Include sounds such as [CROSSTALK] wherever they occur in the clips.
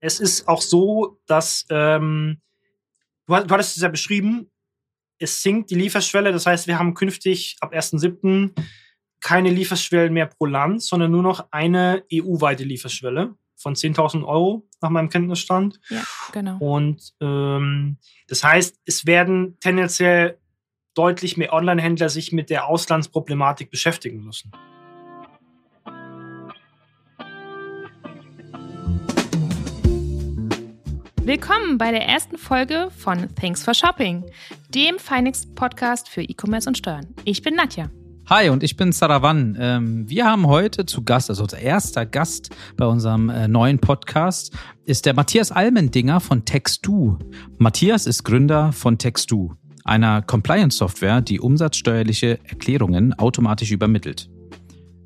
es ist auch so, dass ähm, du, du hattest es ja beschrieben, es sinkt die Lieferschwelle. Das heißt, wir haben künftig ab 1.7. keine Lieferschwellen mehr pro Land, sondern nur noch eine EU-weite Lieferschwelle von 10.000 Euro nach meinem Kenntnisstand. Ja, genau. Und ähm, das heißt, es werden tendenziell deutlich mehr Online-Händler sich mit der Auslandsproblematik beschäftigen müssen. Willkommen bei der ersten Folge von Thanks for Shopping, dem Finance Podcast für E-Commerce und Steuern. Ich bin Nadja. Hi und ich bin Saravan. Ähm, wir haben heute zu Gast, also unser erster Gast bei unserem äh, neuen Podcast, ist der Matthias Almendinger von Textu. Matthias ist Gründer von Textu, einer Compliance-Software, die umsatzsteuerliche Erklärungen automatisch übermittelt.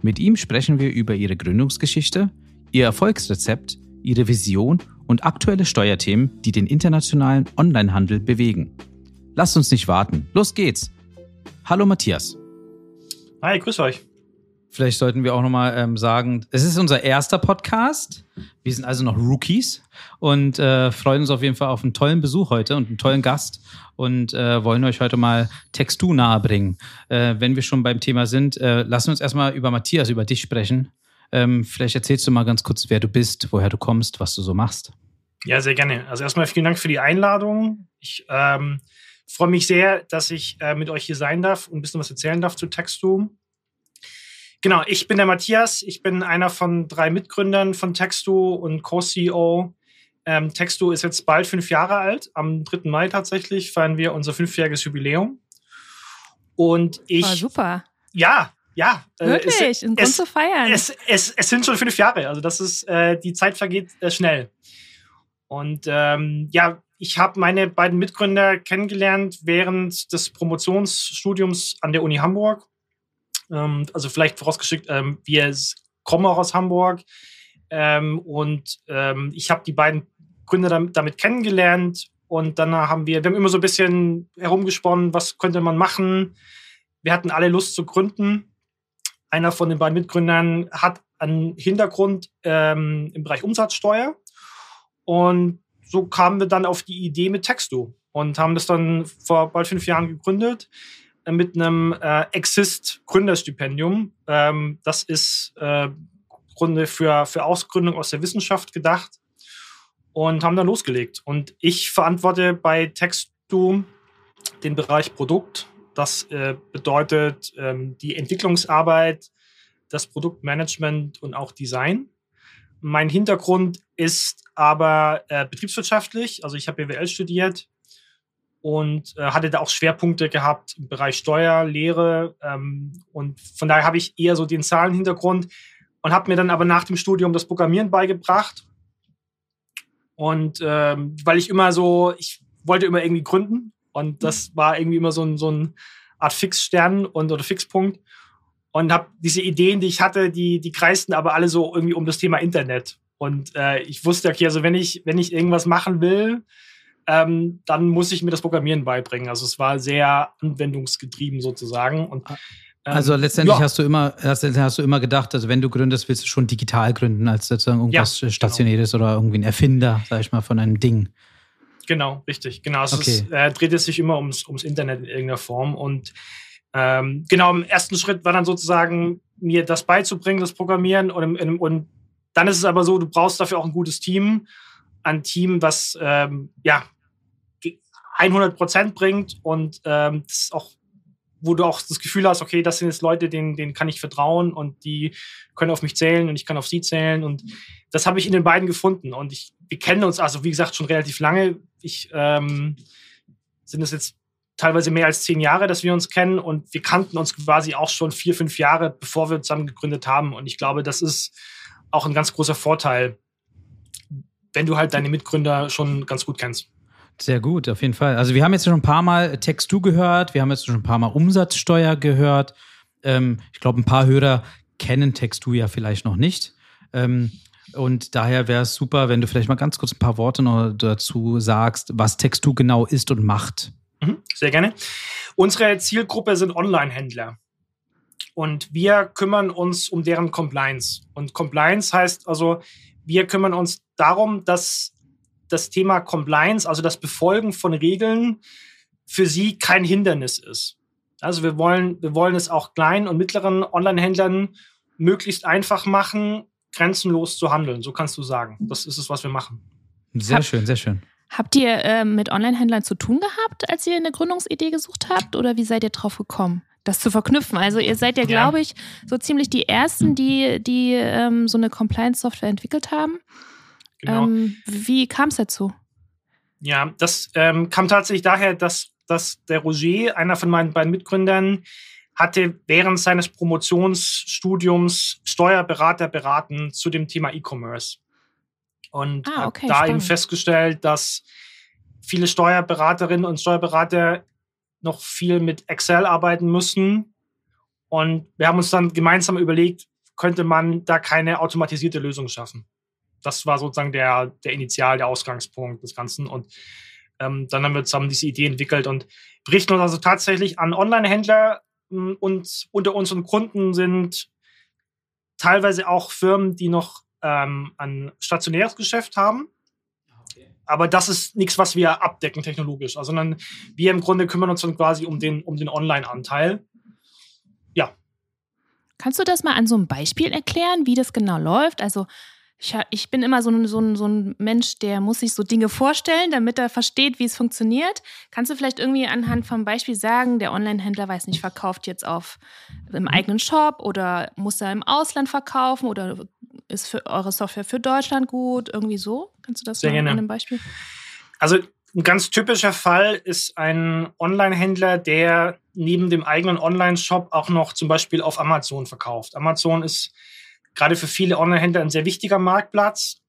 Mit ihm sprechen wir über ihre Gründungsgeschichte, ihr Erfolgsrezept, ihre Vision und aktuelle Steuerthemen, die den internationalen Onlinehandel bewegen. Lasst uns nicht warten. Los geht's. Hallo Matthias. Hi, grüß euch. Vielleicht sollten wir auch nochmal ähm, sagen, es ist unser erster Podcast. Wir sind also noch Rookies und äh, freuen uns auf jeden Fall auf einen tollen Besuch heute und einen tollen Gast und äh, wollen euch heute mal Textu nahebringen. Äh, wenn wir schon beim Thema sind, äh, lassen wir uns erstmal über Matthias, über dich sprechen. Ähm, vielleicht erzählst du mal ganz kurz, wer du bist, woher du kommst, was du so machst. Ja, sehr gerne. Also erstmal vielen Dank für die Einladung. Ich ähm, freue mich sehr, dass ich äh, mit euch hier sein darf und ein bisschen was erzählen darf zu Textu. Genau, ich bin der Matthias. Ich bin einer von drei Mitgründern von Textu und Co-CEO. Ähm, Textu ist jetzt bald fünf Jahre alt. Am 3. Mai tatsächlich feiern wir unser fünfjähriges Jubiläum. Und ich. Oh, super. Ja, ja. Wirklich, äh, es, ein Grund es, zu feiern. Es, es, es, sind schon fünf Jahre. Also das ist, äh, die Zeit vergeht äh, schnell. Und ähm, ja, ich habe meine beiden Mitgründer kennengelernt während des Promotionsstudiums an der Uni Hamburg. Ähm, also vielleicht vorausgeschickt, ähm, wir kommen auch aus Hamburg. Ähm, und ähm, ich habe die beiden Gründer damit, damit kennengelernt. Und dann haben wir, wir haben immer so ein bisschen herumgesponnen, was könnte man machen. Wir hatten alle Lust zu gründen. Einer von den beiden Mitgründern hat einen Hintergrund ähm, im Bereich Umsatzsteuer und so kamen wir dann auf die Idee mit Texto und haben das dann vor bald fünf Jahren gegründet äh, mit einem äh, Exist Gründerstipendium. Ähm, das ist äh, Grunde für, für Ausgründung aus der Wissenschaft gedacht und haben dann losgelegt. Und ich verantworte bei Textu den Bereich Produkt. Das äh, bedeutet ähm, die Entwicklungsarbeit, das Produktmanagement und auch Design. Mein Hintergrund ist aber äh, betriebswirtschaftlich. Also ich habe BWL studiert und äh, hatte da auch Schwerpunkte gehabt im Bereich Steuer, Lehre. Ähm, und von daher habe ich eher so den Zahlenhintergrund und habe mir dann aber nach dem Studium das Programmieren beigebracht. Und ähm, weil ich immer so, ich wollte immer irgendwie gründen und das war irgendwie immer so ein, so ein Art Fixstern und oder Fixpunkt und habe diese Ideen, die ich hatte, die, die kreisten aber alle so irgendwie um das Thema Internet. Und äh, ich wusste, okay, also wenn ich, wenn ich irgendwas machen will, ähm, dann muss ich mir das Programmieren beibringen. Also es war sehr anwendungsgetrieben sozusagen. Und, ähm, also letztendlich ja. hast du immer, hast, hast, du immer gedacht, also wenn du gründest, willst du schon digital gründen, als sozusagen irgendwas ja, genau. Stationäres genau. oder irgendwie ein Erfinder, sag ich mal, von einem Ding. Genau, richtig. Genau. Also okay. es äh, dreht es sich immer ums, ums Internet in irgendeiner Form. Und ähm, genau, im ersten Schritt war dann sozusagen, mir das beizubringen, das Programmieren. Und, und dann ist es aber so, du brauchst dafür auch ein gutes Team. Ein Team, was ähm, ja 100 Prozent bringt und ähm, auch, wo du auch das Gefühl hast, okay, das sind jetzt Leute, denen, denen kann ich vertrauen und die können auf mich zählen und ich kann auf sie zählen. Und das habe ich in den beiden gefunden. Und ich, wir kennen uns also, wie gesagt, schon relativ lange. Ich ähm, sind es jetzt teilweise mehr als zehn Jahre, dass wir uns kennen und wir kannten uns quasi auch schon vier, fünf Jahre, bevor wir zusammen gegründet haben. Und ich glaube, das ist auch ein ganz großer Vorteil, wenn du halt deine Mitgründer schon ganz gut kennst. Sehr gut, auf jeden Fall. Also wir haben jetzt schon ein paar Mal Text-Du gehört, wir haben jetzt schon ein paar Mal Umsatzsteuer gehört. Ähm, ich glaube, ein paar Hörer kennen Text-Du ja vielleicht noch nicht. Ähm, und daher wäre es super, wenn du vielleicht mal ganz kurz ein paar Worte noch dazu sagst, was Text-Du genau ist und macht. Mhm, sehr gerne. Unsere Zielgruppe sind Online-Händler. Und wir kümmern uns um deren Compliance. Und Compliance heißt also, wir kümmern uns darum, dass das Thema Compliance, also das Befolgen von Regeln, für sie kein Hindernis ist. Also wir wollen, wir wollen es auch kleinen und mittleren Online-Händlern möglichst einfach machen, grenzenlos zu handeln. So kannst du sagen. Das ist es, was wir machen. Sehr Hab, schön, sehr schön. Habt ihr äh, mit Online-Händlern zu tun gehabt, als ihr eine Gründungsidee gesucht habt? Oder wie seid ihr drauf gekommen? das zu verknüpfen. Also ihr seid ja, glaube ich, so ziemlich die Ersten, die, die ähm, so eine Compliance-Software entwickelt haben. Genau. Ähm, wie kam es dazu? Ja, das ähm, kam tatsächlich daher, dass, dass der Roger, einer von meinen beiden Mitgründern, hatte während seines Promotionsstudiums Steuerberater beraten zu dem Thema E-Commerce. Und ah, okay, da spannend. eben festgestellt, dass viele Steuerberaterinnen und Steuerberater noch viel mit Excel arbeiten müssen. Und wir haben uns dann gemeinsam überlegt, könnte man da keine automatisierte Lösung schaffen. Das war sozusagen der, der Initial, der Ausgangspunkt des Ganzen. Und ähm, dann haben wir zusammen diese Idee entwickelt und berichten uns also tatsächlich an Online-Händler und unter unseren Kunden sind teilweise auch Firmen, die noch ähm, ein stationäres Geschäft haben aber das ist nichts, was wir abdecken technologisch, also, sondern wir im Grunde kümmern uns dann quasi um den, um den Online-Anteil. Ja. Kannst du das mal an so einem Beispiel erklären, wie das genau läuft? Also ich, ich bin immer so ein, so, ein, so ein Mensch, der muss sich so Dinge vorstellen, damit er versteht, wie es funktioniert. Kannst du vielleicht irgendwie anhand vom Beispiel sagen, der Online-Händler weiß nicht, verkauft jetzt auf im eigenen Shop oder muss er im Ausland verkaufen oder ist für eure Software für Deutschland gut? Irgendwie so? Kannst du das Sehr gerne. an einem Beispiel? Also ein ganz typischer Fall ist ein Online-Händler, der neben dem eigenen Online-Shop auch noch zum Beispiel auf Amazon verkauft. Amazon ist gerade für viele Online-Händler ein sehr wichtiger Marktplatz.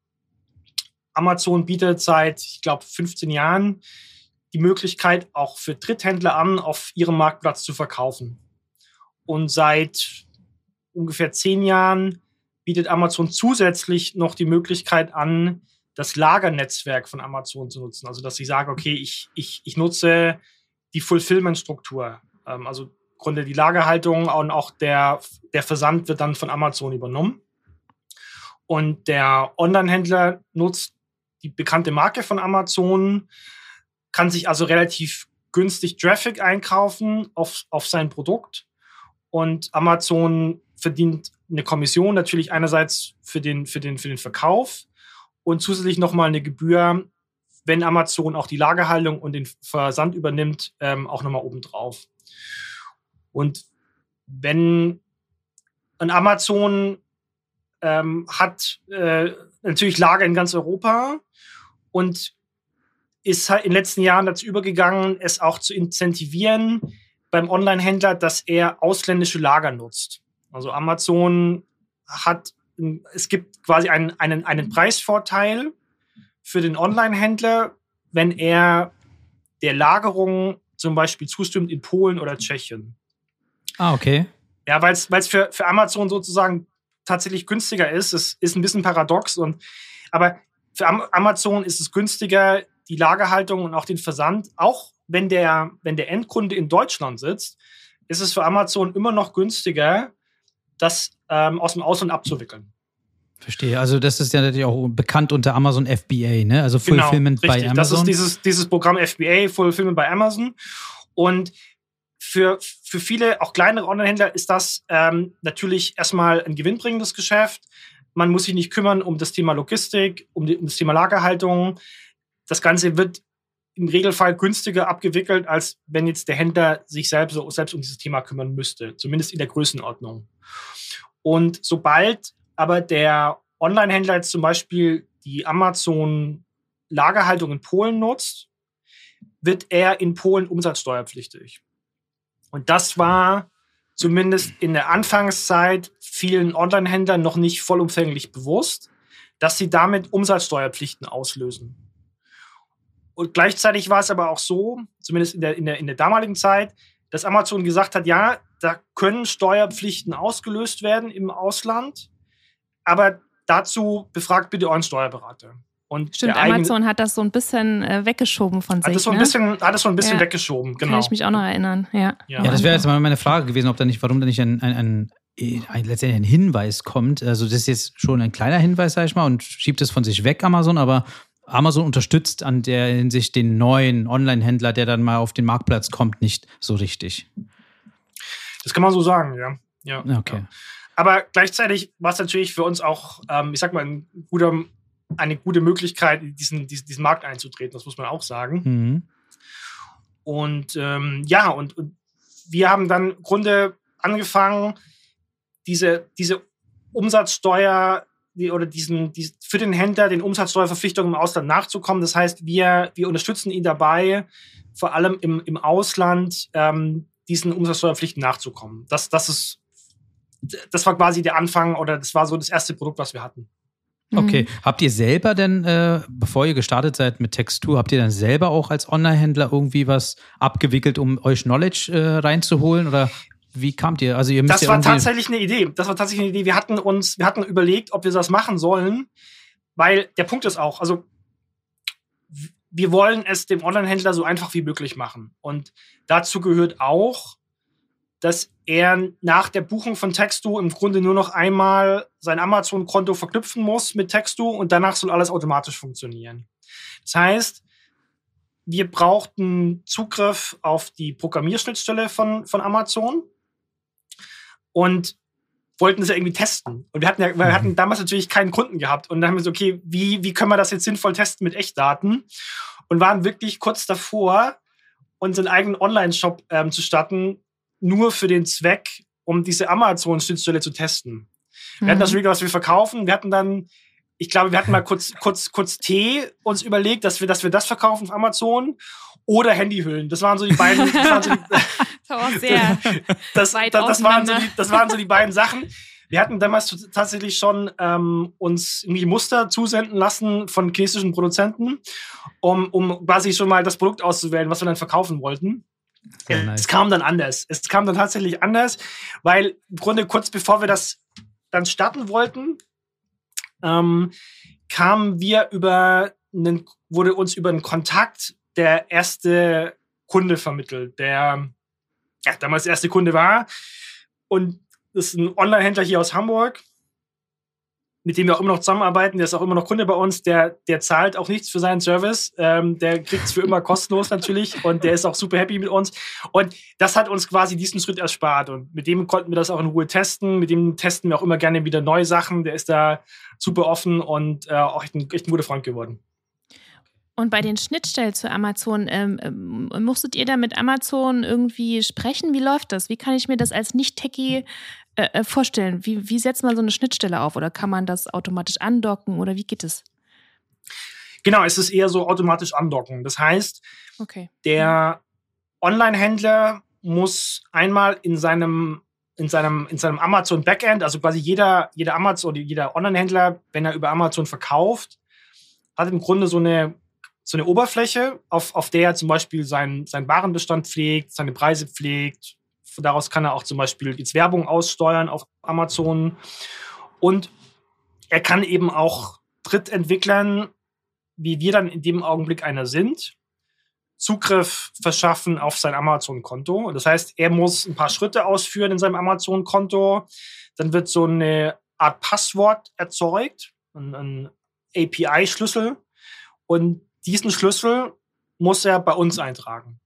Amazon bietet seit, ich glaube, 15 Jahren die Möglichkeit, auch für Dritthändler an, auf ihrem Marktplatz zu verkaufen. Und seit ungefähr zehn Jahren bietet Amazon zusätzlich noch die Möglichkeit an, das Lagernetzwerk von Amazon zu nutzen. Also, dass ich sage, okay, ich, ich, ich nutze die Fulfillment-Struktur. Ähm, also Grunde die Lagerhaltung und auch der, der Versand wird dann von Amazon übernommen. Und der Online-Händler nutzt die bekannte Marke von Amazon, kann sich also relativ günstig Traffic einkaufen auf, auf sein Produkt. Und Amazon verdient eine Kommission natürlich einerseits für den, für den, für den Verkauf und zusätzlich nochmal eine Gebühr, wenn Amazon auch die Lagerhaltung und den Versand übernimmt, ähm, auch nochmal obendrauf. Und wenn ein Amazon ähm, hat äh, natürlich Lager in ganz Europa und ist halt in den letzten Jahren dazu übergegangen, es auch zu incentivieren beim Online-Händler, dass er ausländische Lager nutzt. Also Amazon hat, es gibt quasi einen, einen, einen Preisvorteil für den Online-Händler, wenn er der Lagerung zum Beispiel zustimmt in Polen oder Tschechien. Ah, okay. Ja, weil es für, für Amazon sozusagen tatsächlich günstiger ist. Es ist ein bisschen paradox. Und, aber für Amazon ist es günstiger, die Lagerhaltung und auch den Versand, auch wenn der, wenn der Endkunde in Deutschland sitzt, ist es für Amazon immer noch günstiger, das ähm, aus dem Ausland abzuwickeln. Verstehe. Also das ist ja natürlich auch bekannt unter Amazon FBA, ne? Also Fulfillment genau, bei Amazon. Das ist dieses, dieses Programm FBA, Fulfillment bei Amazon. Und für, für viele, auch kleinere Online-Händler, ist das ähm, natürlich erstmal ein gewinnbringendes Geschäft. Man muss sich nicht kümmern um das Thema Logistik, um, die, um das Thema Lagerhaltung. Das Ganze wird im Regelfall günstiger abgewickelt, als wenn jetzt der Händler sich selbst, selbst um dieses Thema kümmern müsste, zumindest in der Größenordnung. Und sobald aber der Online-Händler jetzt zum Beispiel die Amazon-Lagerhaltung in Polen nutzt, wird er in Polen umsatzsteuerpflichtig. Und das war zumindest in der Anfangszeit vielen Online-Händlern noch nicht vollumfänglich bewusst, dass sie damit Umsatzsteuerpflichten auslösen. Und gleichzeitig war es aber auch so, zumindest in der, in der, in der damaligen Zeit, dass Amazon gesagt hat, ja, da können Steuerpflichten ausgelöst werden im Ausland, aber dazu befragt bitte euren Steuerberater. Und Stimmt, Amazon hat das so ein bisschen äh, weggeschoben von sich. Hat das so ein ne? bisschen, hat das so ein bisschen ja. weggeschoben, genau. Kann ich mich auch noch erinnern, ja. Ja, ja das wäre jetzt mal meine Frage gewesen, ob da nicht, warum da nicht ein, ein, ein letztendlich ein Hinweis kommt. Also das ist jetzt schon ein kleiner Hinweis, sag ich mal, und schiebt es von sich weg, Amazon, aber Amazon unterstützt an der Hinsicht den neuen Online-Händler, der dann mal auf den Marktplatz kommt, nicht so richtig. Das kann man so sagen, ja. ja okay. Ja. Aber gleichzeitig war es natürlich für uns auch, ähm, ich sag mal, ein guter, eine gute Möglichkeit, diesen, diesen, diesen Markt einzutreten, das muss man auch sagen. Mhm. Und ähm, ja, und, und wir haben dann im Grunde angefangen, diese, diese Umsatzsteuer die, oder diesen, die, für den Händler den Umsatzsteuerverpflichtungen im Ausland nachzukommen. Das heißt, wir, wir unterstützen ihn dabei, vor allem im, im Ausland ähm, diesen Umsatzsteuerpflichten nachzukommen. Das, das ist, das war quasi der Anfang oder das war so das erste Produkt, was wir hatten. Okay. Mhm. Habt ihr selber denn, äh, bevor ihr gestartet seid mit Textur, habt ihr dann selber auch als Online-Händler irgendwie was abgewickelt, um euch Knowledge äh, reinzuholen? Oder wie kamt ihr? Also ihr müsst Das war tatsächlich eine Idee. Das war tatsächlich eine Idee. Wir hatten uns, wir hatten überlegt, ob wir das machen sollen, weil der Punkt ist auch, also wir wollen es dem Online-Händler so einfach wie möglich machen. Und dazu gehört auch, dass er nach der Buchung von Textu im Grunde nur noch einmal sein Amazon-Konto verknüpfen muss mit Textu und danach soll alles automatisch funktionieren. Das heißt, wir brauchten Zugriff auf die Programmierschnittstelle von, von Amazon und wollten es ja irgendwie testen. Und wir hatten ja, wir hatten mhm. damals natürlich keinen Kunden gehabt. Und dann haben wir so, okay, wie, wie können wir das jetzt sinnvoll testen mit Echtdaten? Und waren wirklich kurz davor, unseren eigenen Online-Shop ähm, zu starten, nur für den Zweck, um diese Amazon-Schnittstelle zu testen. Wir hatten das mhm. was wir verkaufen. Wir hatten dann, ich glaube, wir hatten mal kurz, kurz, kurz Tee uns überlegt, dass wir, dass wir das verkaufen auf Amazon oder Handyhüllen. Das waren so die beiden. Das waren so die, [LAUGHS] das, sehr [LAUGHS] das, das, das, waren so die, das waren so die beiden Sachen. Wir hatten damals tatsächlich schon ähm, uns irgendwie Muster zusenden lassen von chinesischen Produzenten, um, um quasi schon mal das Produkt auszuwählen, was wir dann verkaufen wollten. Sehr nice. Es kam dann anders. Es kam dann tatsächlich anders, weil im Grunde kurz bevor wir das dann starten wollten, ähm, kamen wir über einen, wurde uns über einen Kontakt der erste Kunde vermittelt, der ja, damals der erste Kunde war. Und das ist ein Online-Händler hier aus Hamburg, mit dem wir auch immer noch zusammenarbeiten, der ist auch immer noch Kunde bei uns, der, der zahlt auch nichts für seinen Service, ähm, der kriegt es für immer kostenlos natürlich und der ist auch super happy mit uns. Und das hat uns quasi diesen Schritt erspart und mit dem konnten wir das auch in Ruhe testen, mit dem testen wir auch immer gerne wieder neue Sachen, der ist da super offen und äh, auch echt ein, echt ein guter Freund geworden. Und bei den Schnittstellen zu Amazon, ähm, ähm, musstet ihr da mit Amazon irgendwie sprechen? Wie läuft das? Wie kann ich mir das als Nicht-Techie äh, äh, vorstellen? Wie, wie setzt man so eine Schnittstelle auf? Oder kann man das automatisch andocken? Oder wie geht es? Genau, es ist eher so automatisch andocken. Das heißt, okay. der Online-Händler muss einmal in seinem in seinem, in seinem Amazon Backend, also quasi jeder, jeder Amazon, jeder Online-Händler, wenn er über Amazon verkauft, hat im Grunde so eine so eine Oberfläche, auf, auf der er zum Beispiel seinen, seinen Warenbestand pflegt, seine Preise pflegt. Daraus kann er auch zum Beispiel jetzt Werbung aussteuern auf Amazon. Und er kann eben auch Drittentwicklern, wie wir dann in dem Augenblick einer sind, Zugriff verschaffen auf sein Amazon-Konto. Das heißt, er muss ein paar Schritte ausführen in seinem Amazon-Konto. Dann wird so eine Art Passwort erzeugt, ein, ein API-Schlüssel. Und diesen Schlüssel muss er bei uns eintragen.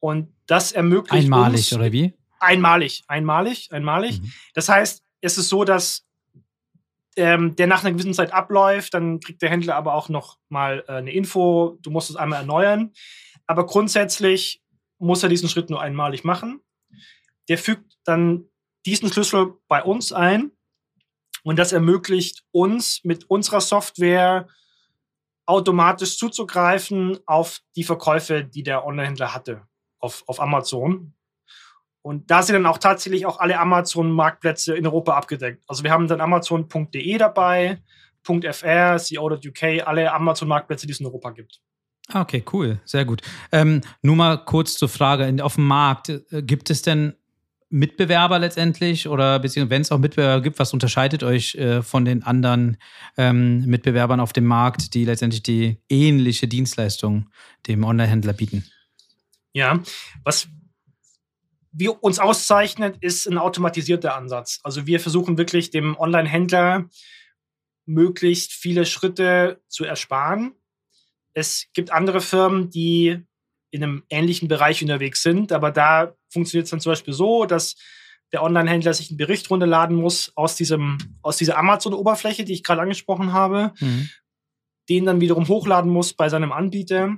Und das ermöglicht einmalig uns, oder wie? Einmalig, einmalig, einmalig. Mhm. Das heißt, es ist so, dass ähm, der nach einer gewissen Zeit abläuft, dann kriegt der Händler aber auch noch mal äh, eine Info, du musst es einmal erneuern. Aber grundsätzlich muss er diesen Schritt nur einmalig machen. Der fügt dann diesen Schlüssel bei uns ein und das ermöglicht uns mit unserer Software automatisch zuzugreifen auf die Verkäufe, die der Onlinehändler hatte auf, auf Amazon. Und da sind dann auch tatsächlich auch alle Amazon-Marktplätze in Europa abgedeckt. Also wir haben dann Amazon.de dabei, .fr, co.uk, alle Amazon-Marktplätze, die es in Europa gibt. Ah, okay, cool, sehr gut. Ähm, nur mal kurz zur Frage, auf dem Markt, äh, gibt es denn Mitbewerber letztendlich oder beziehungsweise wenn es auch Mitbewerber gibt, was unterscheidet euch äh, von den anderen ähm, Mitbewerbern auf dem Markt, die letztendlich die ähnliche Dienstleistung dem Online-Händler bieten? Ja, was wie uns auszeichnet, ist ein automatisierter Ansatz. Also wir versuchen wirklich dem Online-Händler möglichst viele Schritte zu ersparen. Es gibt andere Firmen, die in einem ähnlichen Bereich unterwegs sind, aber da funktioniert es dann zum Beispiel so, dass der Online-Händler sich einen Bericht runterladen muss aus diesem, aus dieser Amazon-Oberfläche, die ich gerade angesprochen habe, mhm. den dann wiederum hochladen muss bei seinem Anbieter.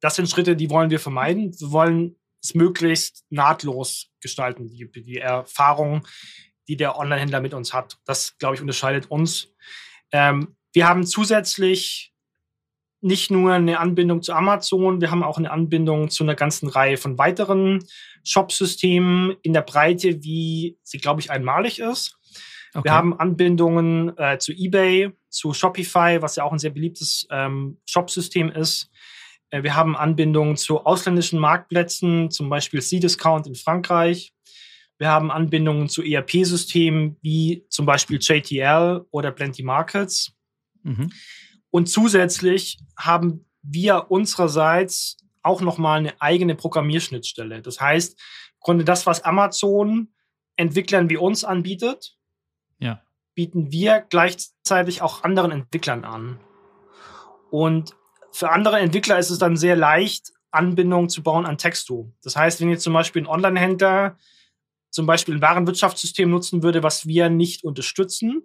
Das sind Schritte, die wollen wir vermeiden. Wir wollen es möglichst nahtlos gestalten, die, die Erfahrung, die der Online-Händler mit uns hat. Das, glaube ich, unterscheidet uns. Ähm, wir haben zusätzlich nicht nur eine Anbindung zu Amazon, wir haben auch eine Anbindung zu einer ganzen Reihe von weiteren Shop-Systemen in der Breite, wie sie, glaube ich, einmalig ist. Okay. Wir haben Anbindungen äh, zu eBay, zu Shopify, was ja auch ein sehr beliebtes ähm, Shop-System ist. Äh, wir haben Anbindungen zu ausländischen Marktplätzen, zum Beispiel C-Discount in Frankreich. Wir haben Anbindungen zu ERP-Systemen wie zum Beispiel JTL oder Plenty Markets. Mhm. Und zusätzlich haben wir unsererseits auch nochmal eine eigene Programmierschnittstelle. Das heißt, im Grunde das, was Amazon Entwicklern wie uns anbietet, ja. bieten wir gleichzeitig auch anderen Entwicklern an. Und für andere Entwickler ist es dann sehr leicht, Anbindungen zu bauen an Texto. Das heißt, wenn jetzt zum Beispiel ein Online-Händler zum Beispiel ein Warenwirtschaftssystem nutzen würde, was wir nicht unterstützen,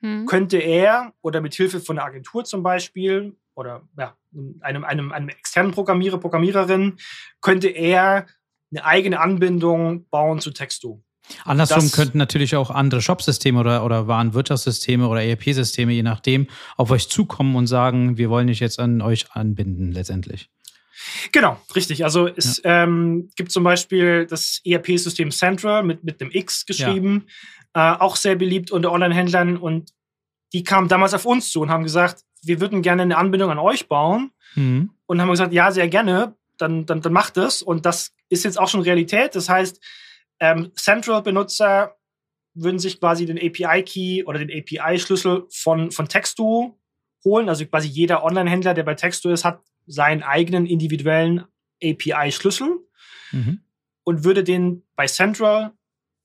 hm. könnte er oder mit Hilfe von einer Agentur zum Beispiel oder ja, einem, einem, einem externen Programmierer, Programmiererin, könnte er eine eigene Anbindung bauen zu Texto. Andersrum das, könnten natürlich auch andere Shopsysteme oder, oder Warenwirtschaftssysteme oder ERP-Systeme, je nachdem, auf euch zukommen und sagen, wir wollen dich jetzt an euch anbinden, letztendlich. Genau, richtig. Also es ja. ähm, gibt zum Beispiel das ERP-System Central mit, mit dem X geschrieben, ja. äh, auch sehr beliebt unter Online-Händlern und die kamen damals auf uns zu und haben gesagt, wir würden gerne eine Anbindung an euch bauen mhm. und haben gesagt, ja, sehr gerne, dann, dann, dann macht es und das ist jetzt auch schon Realität. Das heißt, ähm, Central-Benutzer würden sich quasi den API-Key oder den API-Schlüssel von, von Texto holen. Also quasi jeder Online-Händler, der bei Texto ist, hat seinen eigenen individuellen API-Schlüssel mhm. und würde den bei Central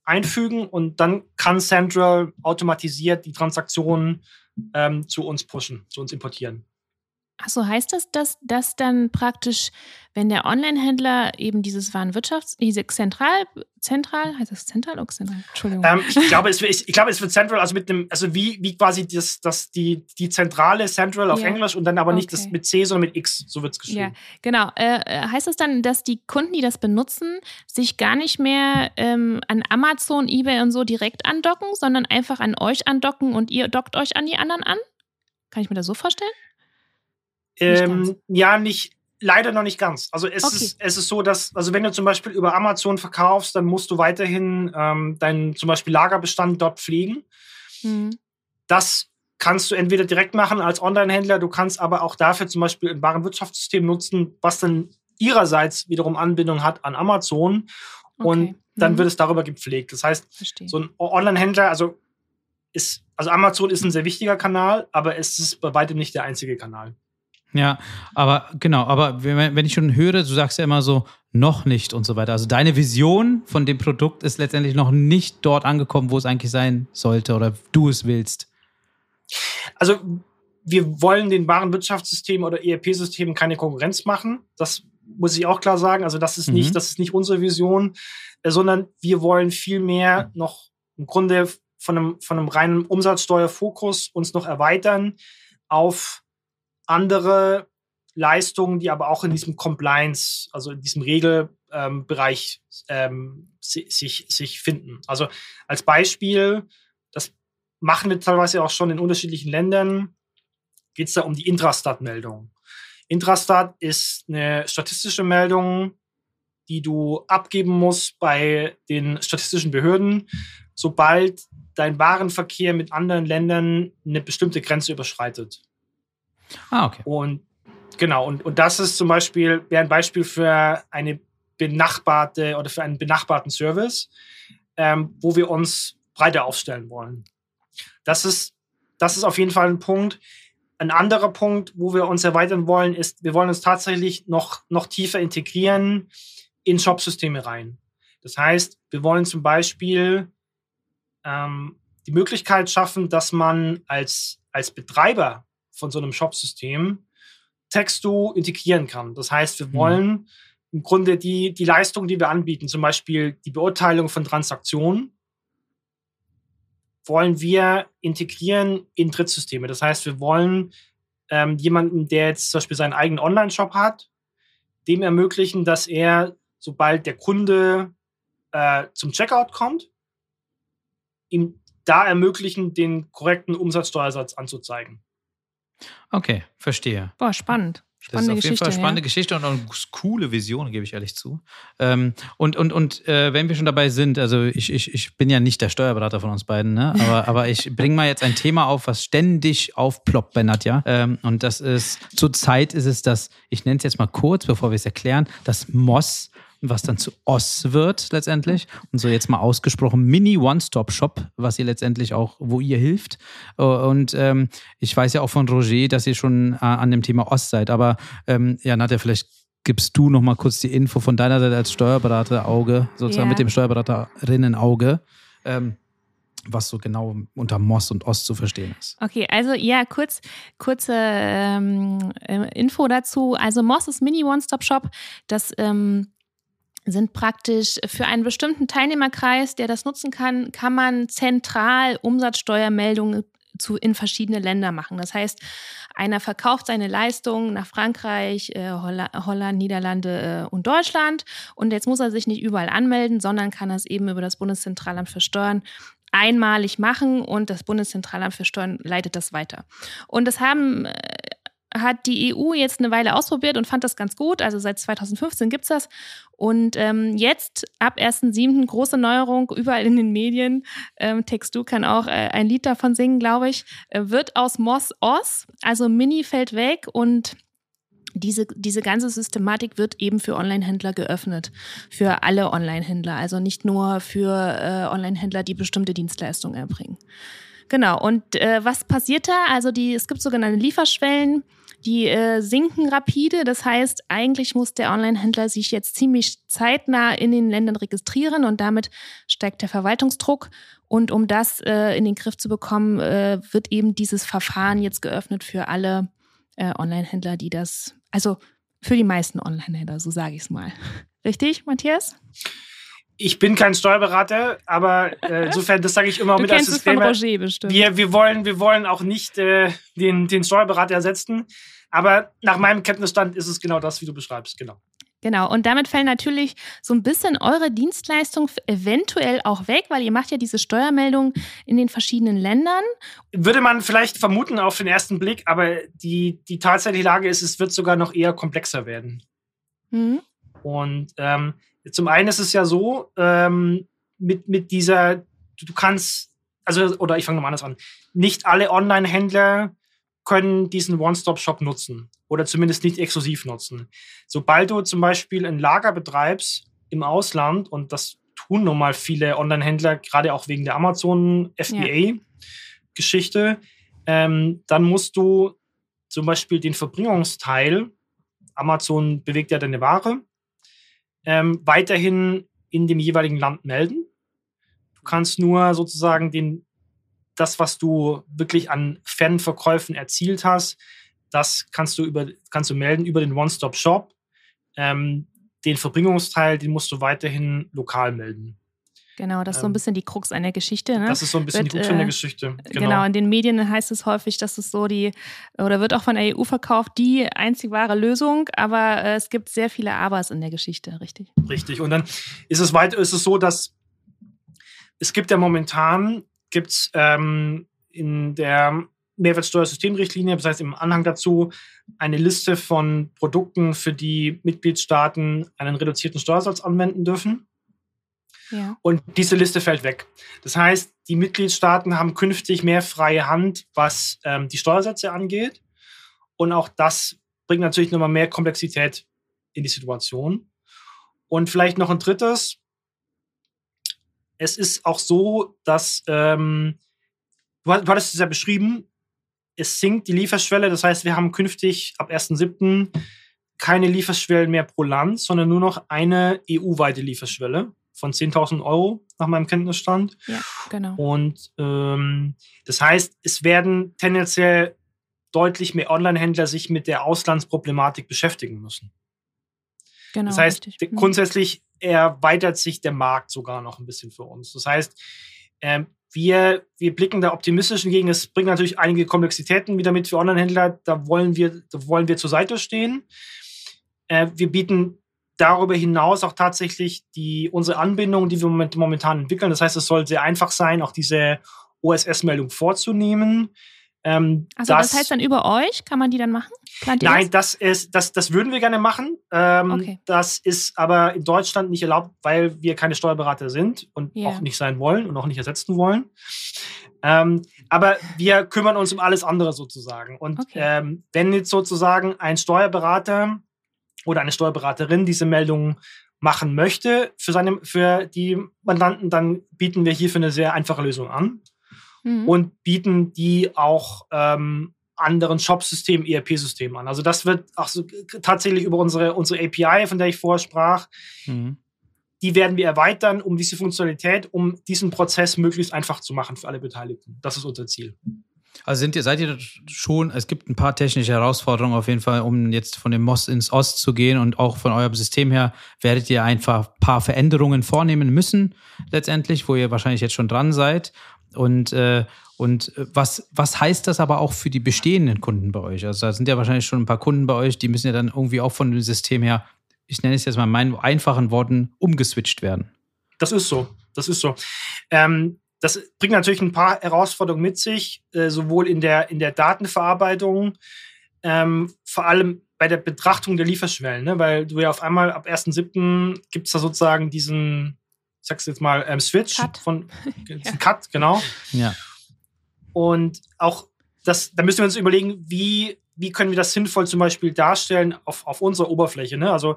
einfügen und dann kann Central automatisiert die Transaktionen ähm, zu uns pushen, zu uns importieren. Achso, heißt das, dass das dann praktisch, wenn der Online-Händler eben dieses Warenwirtschafts-, diese zentral, zentral, heißt das zentral oder zentral? Entschuldigung. Ähm, ich, [LAUGHS] glaube, es, ich, ich, glaube, es wird central, also mit dem, also wie, wie quasi das, das, die, die zentrale Central auf ja. Englisch und dann aber nicht okay. das mit C, sondern mit X, so wird es geschrieben. Ja, genau. Äh, äh, heißt das dann, dass die Kunden, die das benutzen, sich gar nicht mehr ähm, an Amazon, Ebay und so direkt andocken, sondern einfach an euch andocken und ihr dockt euch an die anderen an? Kann ich mir das so vorstellen? Ähm, ja, nicht, leider noch nicht ganz. Also es, okay. ist, es ist so, dass, also wenn du zum Beispiel über Amazon verkaufst, dann musst du weiterhin ähm, deinen zum Beispiel Lagerbestand dort pflegen. Mhm. Das kannst du entweder direkt machen als Online-Händler, du kannst aber auch dafür zum Beispiel ein Warenwirtschaftssystem nutzen, was dann ihrerseits wiederum Anbindung hat an Amazon okay. und dann mhm. wird es darüber gepflegt. Das heißt, Verstehe. so ein Online-Händler, also ist, also Amazon ist ein sehr wichtiger Kanal, aber es ist bei weitem nicht der einzige Kanal. Ja, aber genau, aber wenn ich schon höre, du sagst ja immer so, noch nicht und so weiter. Also deine Vision von dem Produkt ist letztendlich noch nicht dort angekommen, wo es eigentlich sein sollte oder du es willst. Also wir wollen den Warenwirtschaftssystem oder ERP-Systemen keine Konkurrenz machen. Das muss ich auch klar sagen. Also das ist mhm. nicht, das ist nicht unsere Vision, äh, sondern wir wollen vielmehr noch im Grunde von einem, von einem reinen Umsatzsteuerfokus uns noch erweitern auf andere Leistungen, die aber auch in diesem Compliance, also in diesem Regelbereich ähm, sich, sich finden. Also als Beispiel, das machen wir teilweise auch schon in unterschiedlichen Ländern, geht es da um die Intrastat-Meldung. Intrastat ist eine statistische Meldung, die du abgeben musst bei den statistischen Behörden, sobald dein Warenverkehr mit anderen Ländern eine bestimmte Grenze überschreitet. Ah, okay. Und genau, und, und das ist zum Beispiel, wäre ein Beispiel für eine benachbarte oder für einen benachbarten Service, ähm, wo wir uns breiter aufstellen wollen. Das ist, das ist auf jeden Fall ein Punkt. Ein anderer Punkt, wo wir uns erweitern wollen, ist, wir wollen uns tatsächlich noch, noch tiefer integrieren in Shopsysteme rein. Das heißt, wir wollen zum Beispiel ähm, die Möglichkeit schaffen, dass man als, als Betreiber von so einem Shop-System Texto integrieren kann. Das heißt, wir mhm. wollen im Grunde die, die Leistung, die wir anbieten, zum Beispiel die Beurteilung von Transaktionen, wollen wir integrieren in Drittsysteme. Das heißt, wir wollen ähm, jemanden, der jetzt zum Beispiel seinen eigenen Online-Shop hat, dem ermöglichen, dass er, sobald der Kunde äh, zum Checkout kommt, ihm da ermöglichen, den korrekten Umsatzsteuersatz anzuzeigen. Okay, verstehe. Boah, spannend. Spannende das ist auf jeden Fall spannende ja. Geschichte und eine coole Vision, gebe ich ehrlich zu. Ähm, und und, und äh, wenn wir schon dabei sind, also ich, ich, ich bin ja nicht der Steuerberater von uns beiden, ne? aber, [LAUGHS] aber ich bringe mal jetzt ein Thema auf, was ständig aufploppt bei Nadja. Ähm, und das ist, zurzeit ist es das, ich nenne es jetzt mal kurz, bevor wir es erklären, das MOS was dann zu OS wird letztendlich. Und so jetzt mal ausgesprochen Mini One-Stop-Shop, was ihr letztendlich auch, wo ihr hilft. Äh, und ähm, ich weiß ja auch von Roger, dass ihr schon äh, an dem Thema OS seid. Aber ähm, ja, Nadja, vielleicht gibst du noch mal kurz die Info von deiner Seite als Steuerberater-Auge, sozusagen ja. mit dem Steuerberaterinnen-Auge. Ähm, was so genau unter Moss und Ost zu verstehen ist. Okay, also ja, kurz, kurze ähm, äh, Info dazu. Also Moss ist Mini One-Stop-Shop. Das ähm, sind praktisch für einen bestimmten Teilnehmerkreis, der das nutzen kann, kann man zentral Umsatzsteuermeldungen zu, in verschiedene Länder machen. Das heißt, einer verkauft seine Leistung nach Frankreich, äh, Holland, Niederlande äh, und Deutschland und jetzt muss er sich nicht überall anmelden, sondern kann das eben über das Bundeszentralamt für Steuern einmalig machen und das Bundeszentralamt für Steuern leitet das weiter. Und das haben äh, hat die EU jetzt eine Weile ausprobiert und fand das ganz gut. Also seit 2015 gibt es das. Und ähm, jetzt ab 1.7. große Neuerung überall in den Medien. Ähm, Textu kann auch äh, ein Lied davon singen, glaube ich. Äh, wird aus Moss Oss, also Mini fällt weg und diese, diese ganze Systematik wird eben für Online-Händler geöffnet. Für alle Online-Händler. Also nicht nur für äh, Online-Händler, die bestimmte Dienstleistungen erbringen. Genau. Und äh, was passiert da? Also die, es gibt sogenannte Lieferschwellen die äh, sinken rapide. Das heißt, eigentlich muss der Online-Händler sich jetzt ziemlich zeitnah in den Ländern registrieren und damit steigt der Verwaltungsdruck. Und um das äh, in den Griff zu bekommen, äh, wird eben dieses Verfahren jetzt geöffnet für alle äh, Online-Händler, die das, also für die meisten Online-Händler, so sage ich es mal. [LAUGHS] Richtig, Matthias? Ich bin kein Steuerberater, aber äh, [LAUGHS] insofern, das sage ich immer du mit als Disclaimer. Roger bestimmt. Wir, wir, wollen, wir wollen auch nicht äh, den, den Steuerberater ersetzen. Aber nach meinem Kenntnisstand ist es genau das, wie du beschreibst, genau. Genau, und damit fällt natürlich so ein bisschen eure Dienstleistung eventuell auch weg, weil ihr macht ja diese Steuermeldung in den verschiedenen Ländern. Würde man vielleicht vermuten auf den ersten Blick, aber die, die tatsächliche Lage ist, es wird sogar noch eher komplexer werden. Mhm. Und ähm, zum einen ist es ja so, ähm, mit, mit dieser, du, kannst, also, oder ich fange nochmal anders an, nicht alle Online-Händler können diesen One-Stop-Shop nutzen oder zumindest nicht exklusiv nutzen. Sobald du zum Beispiel ein Lager betreibst im Ausland, und das tun nun mal viele Online-Händler, gerade auch wegen der Amazon-FBA-Geschichte, ja. ähm, dann musst du zum Beispiel den Verbringungsteil, Amazon bewegt ja deine Ware, ähm, weiterhin in dem jeweiligen Land melden. Du kannst nur sozusagen den, das, was du wirklich an Fernverkäufen erzielt hast, das kannst du, über, kannst du melden über den One-Stop-Shop. Ähm, den Verbringungsteil, den musst du weiterhin lokal melden. Genau, das ist so ein ähm, bisschen die Krux einer Geschichte. Ne? Das ist so ein bisschen wird, die Krux einer äh, Geschichte. Genau. genau. in den Medien heißt es häufig, dass es so die, oder wird auch von der EU verkauft, die einzig wahre Lösung, aber äh, es gibt sehr viele Abers in der Geschichte, richtig? Richtig. Und dann ist es weiter, ist es so, dass es gibt ja momentan, gibt ähm, in der Mehrwertsteuersystemrichtlinie, das heißt im Anhang dazu, eine Liste von Produkten, für die Mitgliedstaaten einen reduzierten Steuersatz anwenden dürfen. Und diese Liste fällt weg. Das heißt, die Mitgliedstaaten haben künftig mehr freie Hand, was ähm, die Steuersätze angeht. Und auch das bringt natürlich nochmal mehr Komplexität in die Situation. Und vielleicht noch ein drittes. Es ist auch so, dass ähm, du, du hattest es ja beschrieben, es sinkt die Lieferschwelle. Das heißt, wir haben künftig ab 1.7. keine Lieferschwellen mehr pro Land, sondern nur noch eine EU-weite Lieferschwelle von 10.000 Euro nach meinem Kenntnisstand. Ja, genau. Und ähm, das heißt, es werden tendenziell deutlich mehr Online-Händler sich mit der Auslandsproblematik beschäftigen müssen. Genau, das heißt, richtig. Mhm. grundsätzlich erweitert sich der Markt sogar noch ein bisschen für uns. Das heißt, ähm, wir, wir blicken da optimistisch entgegen. Es bringt natürlich einige Komplexitäten wieder mit für Online-Händler. Da wollen wir, da wollen wir zur Seite stehen. Äh, wir bieten darüber hinaus auch tatsächlich die, unsere Anbindung, die wir moment- momentan entwickeln. Das heißt, es soll sehr einfach sein, auch diese OSS-Meldung vorzunehmen. Ähm, Also das, heißt dann über euch, kann man die dann machen? Nein, das ist, das, das würden wir gerne machen. Ähm, Okay. Das ist aber in Deutschland nicht erlaubt, weil wir keine Steuerberater sind und Ja. auch nicht sein wollen und auch nicht ersetzen wollen. Ähm, aber wir kümmern uns um alles andere sozusagen. Und Okay. ähm, wenn jetzt sozusagen ein Steuerberater oder eine Steuerberaterin diese Meldung machen möchte für, seine, für die Mandanten, dann bieten wir hierfür eine sehr einfache Lösung an Mhm. und bieten die auch ähm, anderen Shop-Systemen, ERP-Systemen an. Also das wird auch so tatsächlich über unsere, unsere API, von der ich vorher sprach, Mhm. die werden wir erweitern um diese Funktionalität, um diesen Prozess möglichst einfach zu machen für alle Beteiligten. Das ist unser Ziel. Also sind ihr, seid ihr schon, es gibt ein paar technische Herausforderungen auf jeden Fall, um jetzt von dem Most ins Ost zu gehen und auch von eurem System her werdet ihr einfach ein paar Veränderungen vornehmen müssen, letztendlich, wo ihr wahrscheinlich jetzt schon dran seid. Und, äh, und äh, was, was heißt das aber auch für die bestehenden Kunden bei euch? Also da sind ja wahrscheinlich schon ein paar Kunden bei euch, die müssen ja dann irgendwie auch von dem System her, ich nenne es jetzt mal in meinen einfachen Worten, umgeswitcht werden. Das ist so. Das ist so. Ähm, das bringt natürlich ein paar Herausforderungen mit sich, äh, sowohl in der, in der Datenverarbeitung, ähm, vor allem bei der Betrachtung der Lieferschwellen, ne? weil du ja auf einmal ab 1.7. gibt es da sozusagen diesen, ich sag's jetzt mal, ähm, Switch Cut. von [LAUGHS] Ja. Cut, genau. Ja. Und auch das, da müssen wir uns überlegen, wie, wie können wir das sinnvoll zum Beispiel darstellen auf, auf unserer Oberfläche. Ne? Also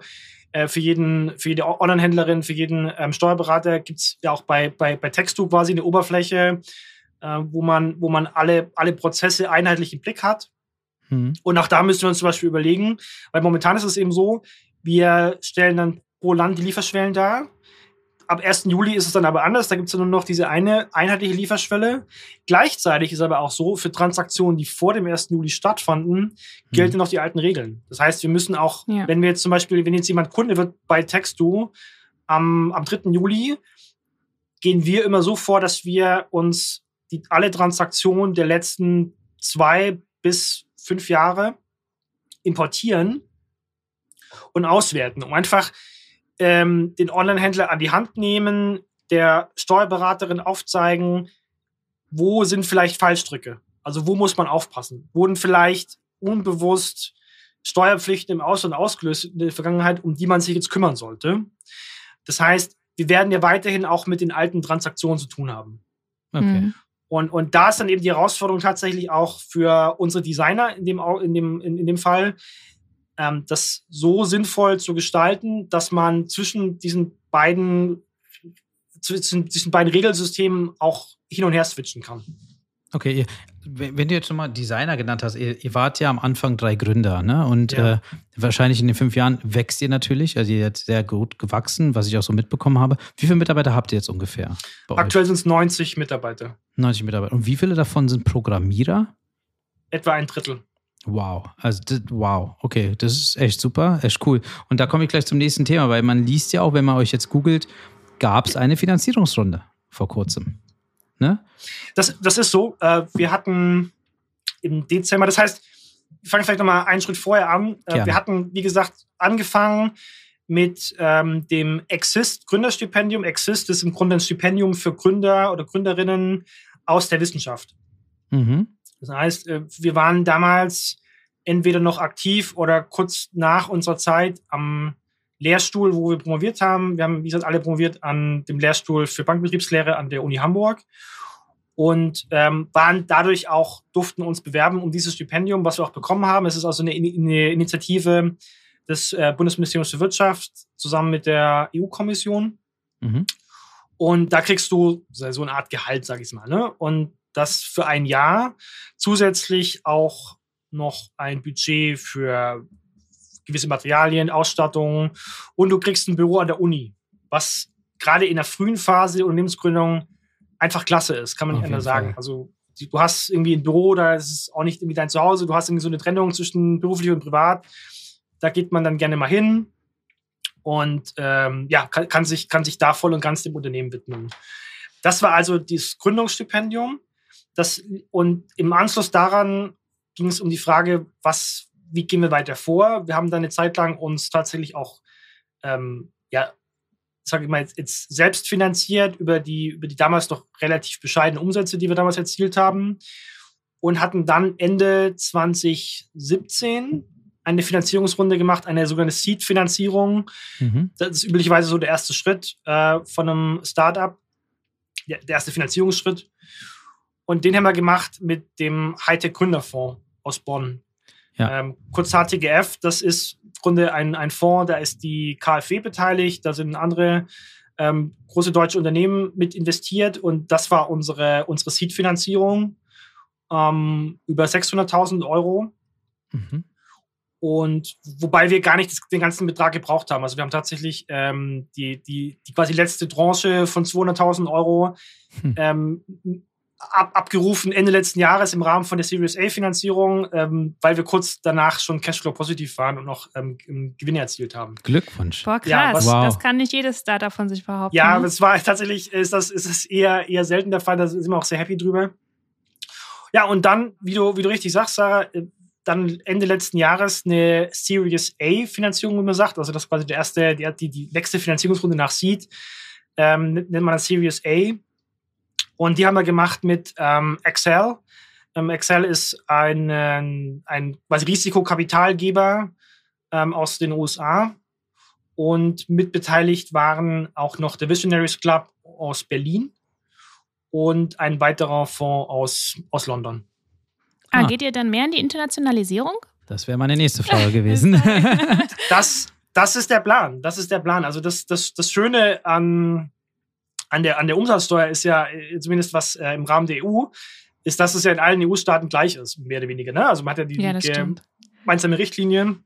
äh, für jeden, für jede Online-Händlerin, für jeden ähm, Steuerberater gibt's ja auch bei, bei, bei Textu quasi eine Oberfläche, äh, wo man, wo man alle, alle Prozesse einheitlich im Blick hat. Mhm. Und auch da müssen wir uns zum Beispiel überlegen, weil momentan ist es eben so, wir stellen dann pro Land die Lieferschwellen dar. Ab 1. Juli ist es dann aber anders. Da gibt es nur noch diese eine einheitliche Lieferschwelle. Gleichzeitig ist aber auch so, für Transaktionen, die vor dem 1. Juli stattfanden, gelten noch die alten Regeln. Das heißt, wir müssen auch, Ja. wenn wir jetzt zum Beispiel, wenn jetzt jemand Kunde wird bei Textu am, am 3. Juli, gehen wir immer so vor, dass wir uns die, alle Transaktionen der letzten zwei bis fünf Jahre importieren und auswerten, um einfach ähm, den Online-Händler an die Hand nehmen, der Steuerberaterin aufzeigen, wo sind vielleicht Fallstricke? Also wo muss man aufpassen? Wurden vielleicht unbewusst Steuerpflichten im Ausland ausgelöst in der Vergangenheit, um die man sich jetzt kümmern sollte? Das heißt, wir werden ja weiterhin auch mit den alten Transaktionen zu tun haben. Okay. Mhm. Und, und da ist dann eben die Herausforderung tatsächlich auch für unsere Designer in dem, in dem, in, in dem Fall, das so sinnvoll zu gestalten, dass man zwischen diesen beiden, zwischen diesen beiden Regelsystemen auch hin und her switchen kann. Okay, wenn du jetzt schon mal Designer genannt hast, ihr, ihr wart ja am Anfang drei Gründer, ne? Und Ja. äh, wahrscheinlich in den fünf Jahren wächst ihr natürlich. Also ihr seid sehr gut gewachsen, was ich auch so mitbekommen habe. Wie viele Mitarbeiter habt ihr jetzt ungefähr? Aktuell sind es 90 Mitarbeiter, euch? 90 Mitarbeiter. Und wie viele davon sind Programmierer? etwa ein Drittel. Wow, also das, wow, okay, das ist echt super, echt cool. Und da komme ich gleich zum nächsten Thema, weil man liest ja auch, wenn man euch jetzt googelt, gab es eine Finanzierungsrunde vor kurzem. Ne? Das, das ist so. Äh, wir hatten im Dezember, das heißt, ich fange vielleicht nochmal einen Schritt vorher an. Äh, wir hatten, wie gesagt, angefangen mit ähm, dem Exist Gründerstipendium. Exist ist im Grunde ein Stipendium für Gründer oder Gründerinnen aus der Wissenschaft. Mhm. Das heißt, äh, wir waren damals entweder noch aktiv oder kurz nach unserer Zeit am Lehrstuhl, wo wir promoviert haben. Wir haben, wie gesagt, alle promoviert an dem Lehrstuhl für Bankbetriebslehre an der Uni Hamburg und ähm, waren dadurch auch, durften uns bewerben um dieses Stipendium, was wir auch bekommen haben. Es ist also eine, eine Initiative des äh, Bundesministeriums für Wirtschaft zusammen mit der EU-Kommission. Mhm. Und da kriegst du so so eine Art Gehalt, sag ich mal. Ne? Und das für ein Jahr. Zusätzlich auch noch ein Budget für gewisse Materialien, Ausstattung. Und du kriegst ein Büro an der Uni, was gerade in der frühen Phase der Unternehmensgründung einfach klasse ist, kann man nicht anders sagen. Fall. Also du hast irgendwie ein Büro, da ist es auch nicht irgendwie dein Zuhause, du hast irgendwie so eine Trennung zwischen beruflich und privat. Da geht man dann gerne mal hin und ähm, ja, kann, kann, sich, kann sich da voll und ganz dem Unternehmen widmen. Das war also das Gründungsstipendium. Das, und im Anschluss daran ging es um die Frage, was, wie gehen wir weiter vor? Wir haben dann eine Zeit lang uns tatsächlich auch, ähm, ja, sage ich mal, jetzt, jetzt selbst finanziert über die, über die damals doch relativ bescheidenen Umsätze, die wir damals erzielt haben. Und hatten dann Ende 2017 eine Finanzierungsrunde gemacht, eine sogenannte Seed-Finanzierung. Mhm. Das ist üblicherweise so der erste Schritt äh, von einem Startup, der, der erste Finanzierungsschritt. Und den haben wir gemacht mit dem Hightech Gründerfonds aus Bonn. Ja. Ähm, kurz HTGF, das ist im Grunde ein, ein Fonds, da ist die KfW beteiligt, da sind andere ähm, große deutsche Unternehmen mit investiert und das war unsere, unsere Seed-Finanzierung ähm, über 600.000 Euro. Mhm. Und wobei wir gar nicht den ganzen Betrag gebraucht haben. Also wir haben tatsächlich ähm, die, die, die quasi letzte Tranche von 200.000 Euro hm. ähm, ab, abgerufen Ende letzten Jahres im Rahmen von der Series A Finanzierung, ähm, weil wir kurz danach schon Cashflow positiv waren und noch ähm, Gewinne erzielt haben. Glückwunsch. Boah, krass. Ja, was, wow. Das kann nicht jedes Startup von sich behaupten. Ja, es war tatsächlich, ist das, ist das eher, eher selten der Fall. Da sind wir auch sehr happy drüber. Ja, und dann, wie du, wie du richtig sagst, Sarah, äh, dann Ende letzten Jahres eine Series A Finanzierung, wie man sagt. Also das ist quasi der erste, die, die, die nächste Finanzierungsrunde nach Seed, ähm, nennt man das Series A. Und die haben wir gemacht mit ähm, Excel. Ähm, Excel ist ein, ein quasi Risikokapitalgeber ähm, aus den USA. Und mitbeteiligt waren auch noch der Visionaries Club aus Berlin und ein weiterer Fonds aus, aus London. Ah, ah, geht ihr dann mehr in die Internationalisierung? Das wäre meine nächste [LAUGHS] Frage gewesen. [LAUGHS] das, das ist der Plan. Das ist der Plan. Also das, das, das Schöne an, an, der, an der Umsatzsteuer ist ja, äh, zumindest was äh, im Rahmen der EU, ist, dass es ja in allen EU-Staaten gleich ist, mehr oder weniger. Ne? Also man hat ja die, ja, die gemeinsame Richtlinien.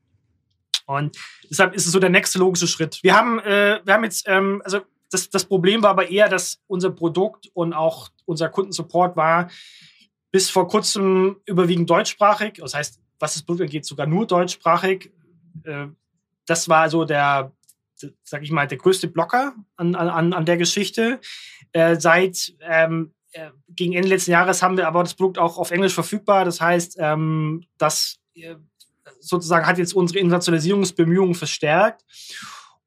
Und deshalb ist es so der nächste logische Schritt. Wir haben, äh, wir haben jetzt, ähm, also das, das Problem war aber eher, dass unser Produkt und auch unser Kundensupport war, bis vor kurzem überwiegend deutschsprachig. Das heißt, was das Produkt angeht, sogar nur deutschsprachig. Äh, das war so der, sag ich mal, der größte Blocker an, an, an der Geschichte. Äh, seit ähm, äh, gegen Ende letzten Jahres haben wir aber das Produkt auch auf Englisch verfügbar. Das heißt, ähm, das sozusagen hat jetzt unsere Internationalisierungsbemühungen verstärkt.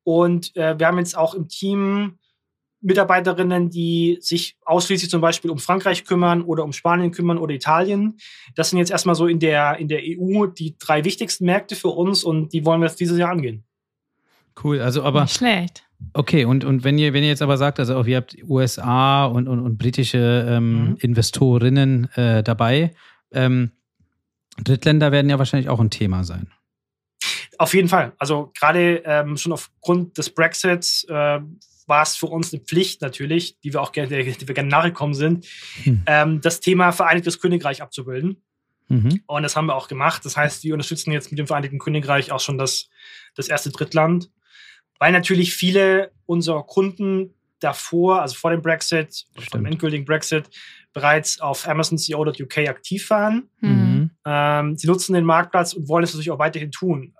Und wir haben jetzt auch im Team Mitarbeiterinnen, die sich ausschließlich zum Beispiel um Frankreich kümmern oder um Spanien kümmern oder Italien. Das sind jetzt erstmal so in der, in der EU die drei wichtigsten Märkte für uns und die wollen wir jetzt dieses Jahr angehen. Cool, also aber. Nicht schlecht. Okay, und, und wenn ihr, wenn ihr jetzt aber sagt, also auch ihr habt USA und, und, und britische ähm, mhm. Investorinnen äh, dabei, ähm, Drittländer werden ja wahrscheinlich auch ein Thema sein. Auf jeden Fall. Also gerade ähm, schon aufgrund des Brexits äh, war es für uns eine Pflicht natürlich, die wir auch gerne, die wir gerne nachgekommen sind, hm. ähm, das Thema Vereinigtes Königreich abzubilden. Mhm. Und das haben wir auch gemacht. Das heißt, wir unterstützen jetzt mit dem Vereinigten Königreich auch schon das, das erste Drittland, weil natürlich viele unserer Kunden davor, also vor dem Brexit, vor dem endgültigen Brexit, bereits auf AmazonCO.uk aktiv waren. Mhm. Ähm, sie nutzen den Marktplatz und wollen es natürlich auch weiterhin tun.